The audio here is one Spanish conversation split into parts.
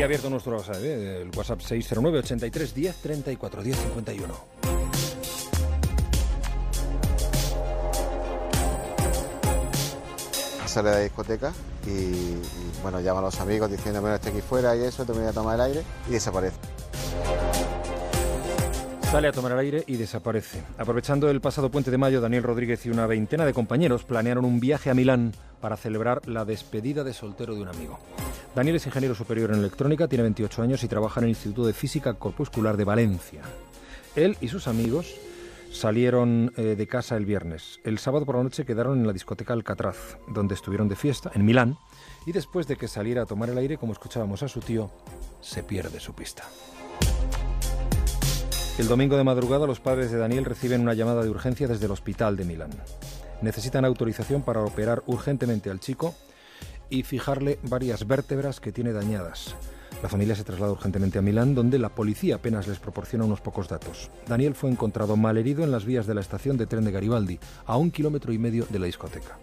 Sigue abierto nuestro WhatsApp, ¿eh? el WhatsApp 609 83 10 34 10 51. Sale de la discoteca y, y, bueno, llama a los amigos diciendo, bueno, estoy aquí fuera y eso, te voy a tomar el aire y desaparece. Sale a tomar el aire y desaparece. Aprovechando el pasado puente de mayo, Daniel Rodríguez y una veintena de compañeros planearon un viaje a Milán para celebrar la despedida de soltero de un amigo. Daniel es ingeniero superior en electrónica, tiene 28 años y trabaja en el Instituto de Física Corpuscular de Valencia. Él y sus amigos salieron eh, de casa el viernes. El sábado por la noche quedaron en la discoteca Alcatraz, donde estuvieron de fiesta, en Milán, y después de que saliera a tomar el aire, como escuchábamos a su tío, se pierde su pista. El domingo de madrugada los padres de Daniel reciben una llamada de urgencia desde el hospital de Milán. Necesitan autorización para operar urgentemente al chico y fijarle varias vértebras que tiene dañadas. La familia se traslada urgentemente a Milán, donde la policía apenas les proporciona unos pocos datos. Daniel fue encontrado malherido en las vías de la estación de tren de Garibaldi, a un kilómetro y medio de la discoteca,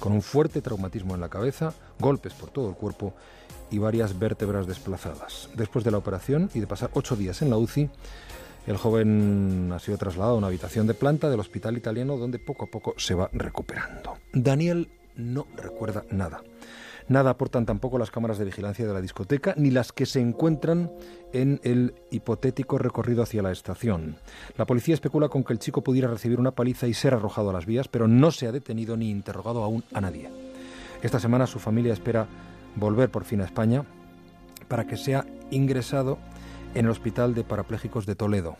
con un fuerte traumatismo en la cabeza, golpes por todo el cuerpo y varias vértebras desplazadas. Después de la operación y de pasar ocho días en la UCI, el joven ha sido trasladado a una habitación de planta del hospital italiano donde poco a poco se va recuperando. Daniel no recuerda nada. Nada aportan tampoco las cámaras de vigilancia de la discoteca ni las que se encuentran en el hipotético recorrido hacia la estación. La policía especula con que el chico pudiera recibir una paliza y ser arrojado a las vías, pero no se ha detenido ni interrogado aún a nadie. Esta semana su familia espera volver por fin a España para que sea ingresado en el Hospital de Parapléjicos de Toledo.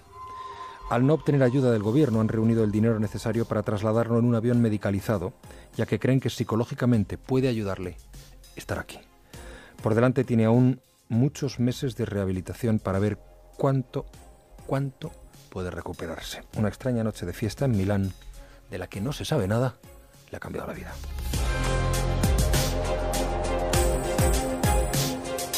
Al no obtener ayuda del gobierno han reunido el dinero necesario para trasladarlo en un avión medicalizado, ya que creen que psicológicamente puede ayudarle estar aquí. Por delante tiene aún muchos meses de rehabilitación para ver cuánto, cuánto puede recuperarse. Una extraña noche de fiesta en Milán, de la que no se sabe nada, le ha cambiado la vida.